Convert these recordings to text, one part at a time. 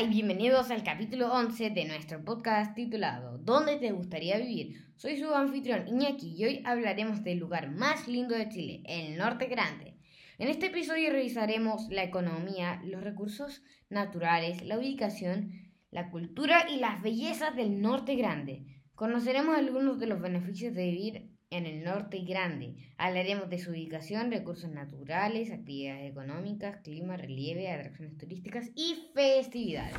Y bienvenidos al capítulo 11 de nuestro podcast titulado ¿Dónde te gustaría vivir? Soy su anfitrión Iñaki y hoy hablaremos del lugar más lindo de Chile, el Norte Grande. En este episodio revisaremos la economía, los recursos naturales, la ubicación, la cultura y las bellezas del Norte Grande. Conoceremos algunos de los beneficios de vivir en el norte grande. Hablaremos de su ubicación, recursos naturales, actividades económicas, clima, relieve, atracciones turísticas y festividades.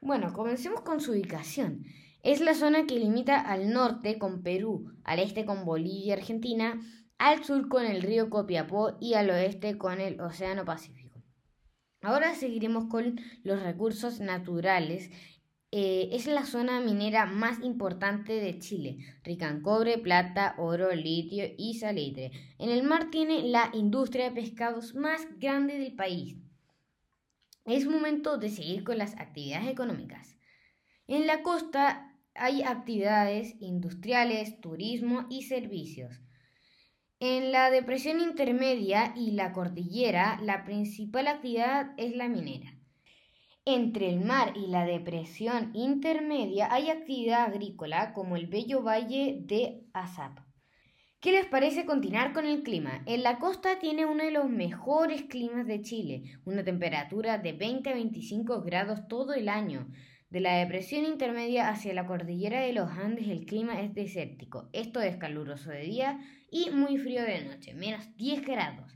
Bueno, comencemos con su ubicación. Es la zona que limita al norte con Perú, al este con Bolivia y Argentina, al sur con el río Copiapó y al oeste con el Océano Pacífico. Ahora seguiremos con los recursos naturales eh, es la zona minera más importante de Chile, rica en cobre, plata, oro, litio y salitre. En el mar tiene la industria de pescados más grande del país. Es momento de seguir con las actividades económicas. En la costa hay actividades industriales, turismo y servicios. En la depresión intermedia y la cordillera, la principal actividad es la minera. Entre el mar y la depresión intermedia hay actividad agrícola como el bello valle de Azap. ¿Qué les parece continuar con el clima? En la costa tiene uno de los mejores climas de Chile, una temperatura de 20 a 25 grados todo el año. De la depresión intermedia hacia la cordillera de los Andes el clima es desértico, esto es caluroso de día y muy frío de noche, menos 10 grados.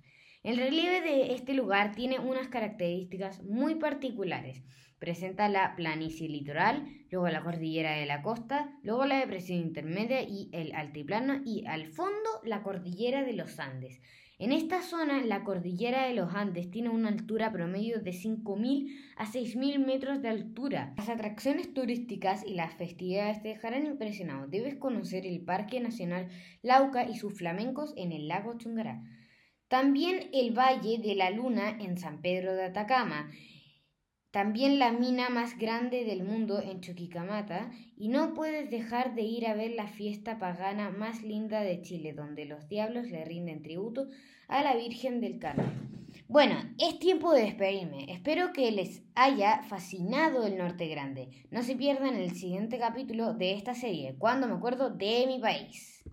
El relieve de este lugar tiene unas características muy particulares. Presenta la planicie litoral, luego la cordillera de la costa, luego la depresión intermedia y el altiplano y al fondo la cordillera de los Andes. En esta zona, la cordillera de los Andes tiene una altura promedio de 5.000 a 6.000 metros de altura. Las atracciones turísticas y las festividades te dejarán impresionado. Debes conocer el Parque Nacional Lauca y sus flamencos en el lago Chungará. También el Valle de la Luna en San Pedro de Atacama. También la mina más grande del mundo en Chuquicamata. Y no puedes dejar de ir a ver la fiesta pagana más linda de Chile, donde los diablos le rinden tributo a la Virgen del Carmen. Bueno, es tiempo de despedirme. Espero que les haya fascinado el Norte Grande. No se pierdan el siguiente capítulo de esta serie, cuando me acuerdo de mi país.